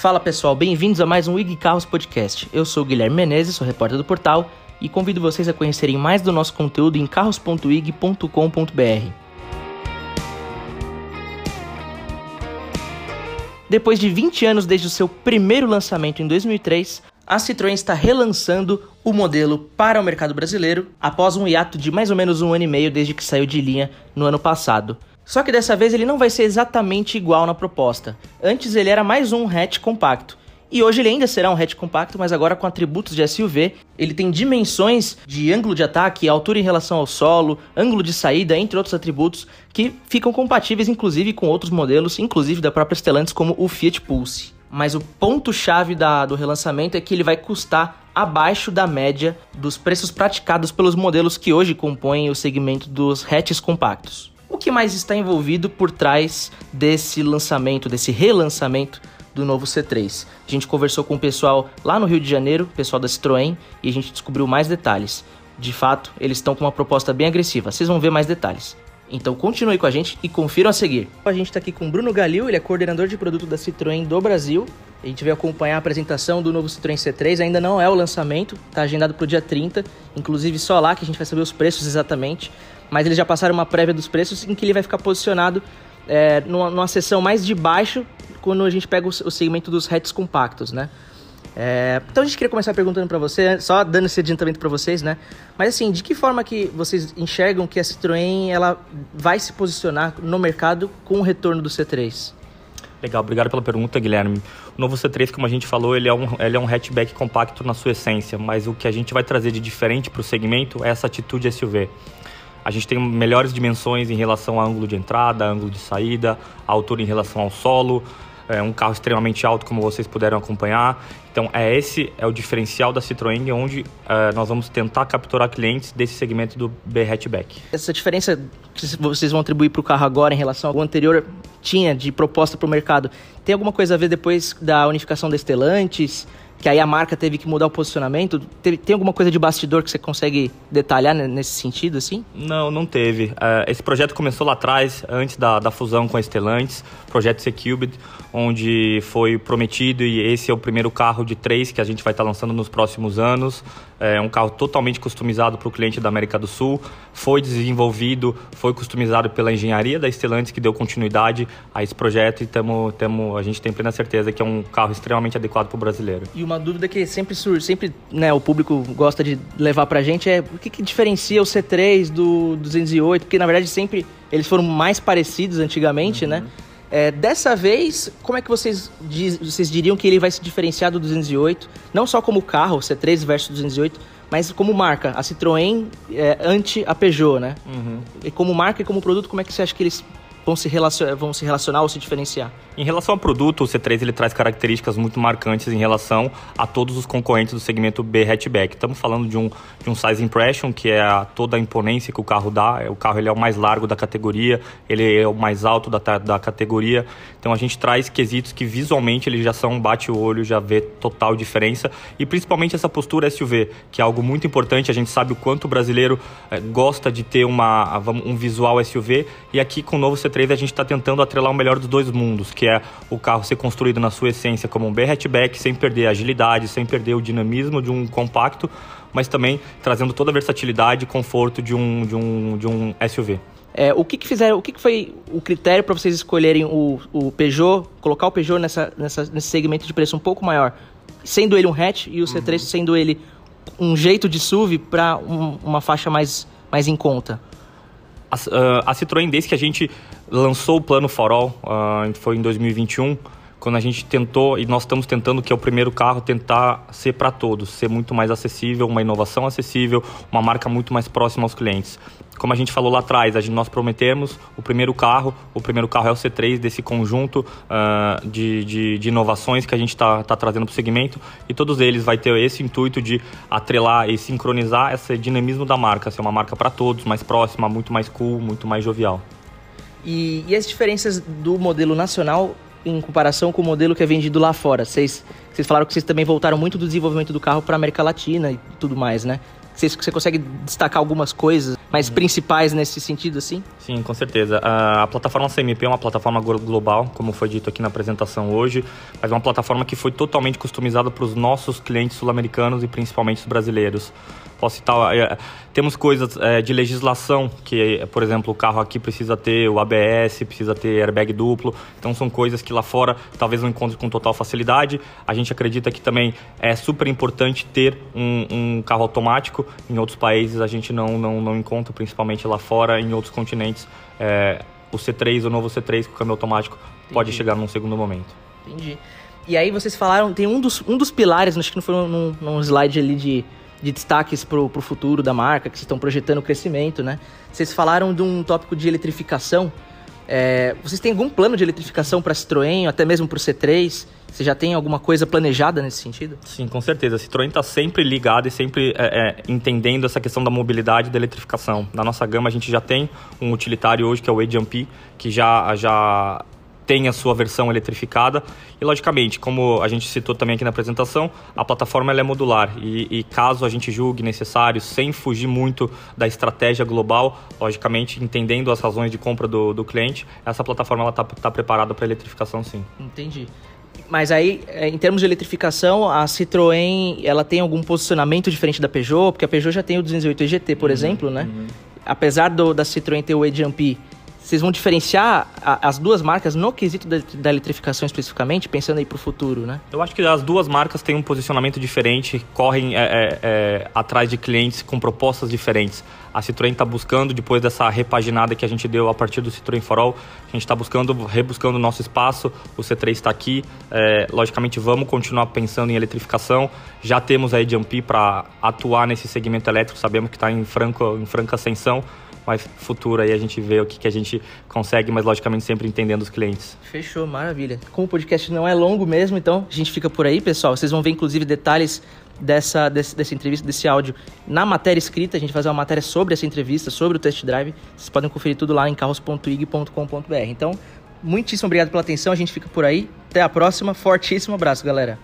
Fala pessoal, bem-vindos a mais um IG Carros Podcast. Eu sou Guilherme Menezes, sou repórter do portal e convido vocês a conhecerem mais do nosso conteúdo em carros.ig.com.br. Depois de 20 anos desde o seu primeiro lançamento em 2003, a Citroën está relançando o modelo para o mercado brasileiro após um hiato de mais ou menos um ano e meio desde que saiu de linha no ano passado. Só que dessa vez ele não vai ser exatamente igual na proposta. Antes ele era mais um hatch compacto. E hoje ele ainda será um hatch compacto, mas agora com atributos de SUV. Ele tem dimensões de ângulo de ataque, altura em relação ao solo, ângulo de saída, entre outros atributos, que ficam compatíveis inclusive com outros modelos, inclusive da própria Stellantis, como o Fiat Pulse. Mas o ponto-chave do relançamento é que ele vai custar abaixo da média dos preços praticados pelos modelos que hoje compõem o segmento dos hatches compactos. Que mais está envolvido por trás desse lançamento, desse relançamento do novo C3? A gente conversou com o pessoal lá no Rio de Janeiro, pessoal da Citroën, e a gente descobriu mais detalhes. De fato, eles estão com uma proposta bem agressiva. Vocês vão ver mais detalhes. Então continue com a gente e confiram a seguir. A gente está aqui com o Bruno Galil, ele é coordenador de produto da Citroën do Brasil. A gente veio acompanhar a apresentação do novo Citroën C3, ainda não é o lançamento, está agendado para o dia 30, inclusive só lá que a gente vai saber os preços exatamente mas eles já passaram uma prévia dos preços em que ele vai ficar posicionado é, numa, numa seção mais de baixo quando a gente pega o, o segmento dos hatches compactos, né? É, então a gente queria começar perguntando para você, só dando esse adiantamento para vocês, né? Mas assim, de que forma que vocês enxergam que a Citroën ela vai se posicionar no mercado com o retorno do C3? Legal, obrigado pela pergunta, Guilherme. O novo C3, como a gente falou, ele é um, ele é um hatchback compacto na sua essência, mas o que a gente vai trazer de diferente para o segmento é essa atitude SUV. A gente tem melhores dimensões em relação ao ângulo de entrada, ângulo de saída, altura em relação ao solo. É um carro extremamente alto, como vocês puderam acompanhar. Então, é esse é o diferencial da Citroën, onde é, nós vamos tentar capturar clientes desse segmento do B-Hatchback. Essa diferença que vocês vão atribuir para o carro agora em relação ao anterior tinha de proposta para o mercado, tem alguma coisa a ver depois da unificação da Stellantis? Que aí a marca teve que mudar o posicionamento? Teve, tem alguma coisa de bastidor que você consegue detalhar nesse sentido, assim? Não, não teve. Uh, esse projeto começou lá atrás, antes da, da fusão com a Stellantis, projeto C-Cubed, onde foi prometido e esse é o primeiro carro de três que a gente vai estar lançando nos próximos anos. É um carro totalmente customizado para o cliente da América do Sul. Foi desenvolvido, foi customizado pela engenharia da Stellantis, que deu continuidade a esse projeto e tamo, tamo, a gente tem plena certeza que é um carro extremamente adequado para o brasileiro. E uma dúvida que sempre surge, sempre né, o público gosta de levar para a gente é o que, que diferencia o C3 do 208? Porque na verdade sempre eles foram mais parecidos antigamente, né? uhum. né? É, dessa vez, como é que vocês, diz, vocês diriam que ele vai se diferenciar do 208? Não só como carro, C3 versus 208, mas como marca. A Citroën é, ante a Peugeot, né? Uhum. E como marca e como produto, como é que você acha que eles vão se, relacionar, vão se relacionar ou se diferenciar? Em relação ao produto, o C3 ele traz características muito marcantes em relação a todos os concorrentes do segmento B hatchback. Estamos falando de um, de um size impression, que é a, toda a imponência que o carro dá. O carro ele é o mais largo da categoria, ele é o mais alto da, da categoria. Então a gente traz quesitos que visualmente eles já são bate o olho, já vê total diferença. E principalmente essa postura SUV, que é algo muito importante. A gente sabe o quanto o brasileiro é, gosta de ter uma, um visual SUV. E aqui com o novo C3 a gente está tentando atrelar o melhor dos dois mundos, que é o carro ser construído na sua essência como um B-hatchback, sem perder a agilidade, sem perder o dinamismo de um compacto, mas também trazendo toda a versatilidade e conforto de um, de um, de um SUV. É, o que, que fizeram, o que, que foi o critério para vocês escolherem o, o Peugeot, colocar o Peugeot nessa, nessa, nesse segmento de preço um pouco maior, sendo ele um hatch e o C3 uhum. sendo ele um jeito de SUV para um, uma faixa mais, mais em conta? A, a Citroën, desde que a gente lançou o plano Farol, uh, foi em 2021, quando a gente tentou, e nós estamos tentando, que é o primeiro carro, tentar ser para todos, ser muito mais acessível, uma inovação acessível, uma marca muito mais próxima aos clientes. Como a gente falou lá atrás, a gente, nós prometemos o primeiro carro, o primeiro carro é o C3 desse conjunto uh, de, de, de, inovações que a gente está tá trazendo para o segmento e todos eles vai ter esse intuito de atrelar e sincronizar esse dinamismo da marca, ser uma marca para todos, mais próxima, muito mais cool, muito mais jovial. E, e as diferenças do modelo nacional em comparação com o modelo que é vendido lá fora? Vocês, vocês falaram que vocês também voltaram muito do desenvolvimento do carro para a América Latina e tudo mais, né? Você, você consegue destacar algumas coisas mais uhum. principais nesse sentido, assim? Sim, com certeza. A plataforma CMP é uma plataforma global, como foi dito aqui na apresentação hoje, mas é uma plataforma que foi totalmente customizada para os nossos clientes sul-americanos e principalmente os brasileiros. Posso citar, é, temos coisas é, de legislação, que, por exemplo, o carro aqui precisa ter o ABS, precisa ter airbag duplo, então são coisas que lá fora talvez não encontre com total facilidade. A gente acredita que também é super importante ter um, um carro automático, em outros países a gente não, não, não encontra, principalmente lá fora, em outros continentes. É, o C3, o novo C3 com câmbio automático, Entendi. pode chegar num segundo momento. Entendi. E aí vocês falaram, tem um dos, um dos pilares, acho que não foi num, num slide ali de de destaques para o futuro da marca, que vocês estão projetando o crescimento, né? Vocês falaram de um tópico de eletrificação. É, vocês têm algum plano de eletrificação para Citroën, até mesmo para o C3? Você já tem alguma coisa planejada nesse sentido? Sim, com certeza. A Citroën está sempre ligada e sempre é, é, entendendo essa questão da mobilidade e da eletrificação. Na nossa gama, a gente já tem um utilitário hoje, que é o E-Jump, que já, já tem a sua versão eletrificada e logicamente, como a gente citou também aqui na apresentação, a plataforma é modular e, e, caso a gente julgue necessário, sem fugir muito da estratégia global, logicamente entendendo as razões de compra do, do cliente, essa plataforma está tá preparada para eletrificação sim. Entendi. Mas aí, é, em termos de eletrificação, a Citroën, ela tem algum posicionamento diferente da Peugeot? Porque a Peugeot já tem o 208 GT, por uhum, exemplo, né? Uhum. Apesar do, da Citroën ter o e-Jump vocês vão diferenciar a, as duas marcas no quesito da, da, eletrificação especificamente, pensando aí para o futuro, né? Eu acho que as duas marcas têm um posicionamento diferente, correm é, é, é, atrás de clientes com propostas diferentes. A Citroën está buscando, depois dessa repaginada que a gente deu a partir do Citroën Forol, a gente está buscando, rebuscando o nosso espaço, o C3 está aqui. É, logicamente, vamos continuar pensando em eletrificação. Já temos a Jump para atuar nesse segmento elétrico, sabemos que está em, em franca ascensão mais futuro aí a gente vê o que, que a gente consegue, mas logicamente sempre entendendo os clientes. Fechou, maravilha. Como o podcast não é longo mesmo, então a gente fica por aí, pessoal. Vocês vão ver inclusive detalhes dessa, desse, dessa entrevista, desse áudio na matéria escrita. A gente vai fazer uma matéria sobre essa entrevista, sobre o test drive. Vocês podem conferir tudo lá em carros.ig.com.br. Então, muitíssimo obrigado pela atenção. A gente fica por aí. Até a próxima. Fortíssimo abraço, galera.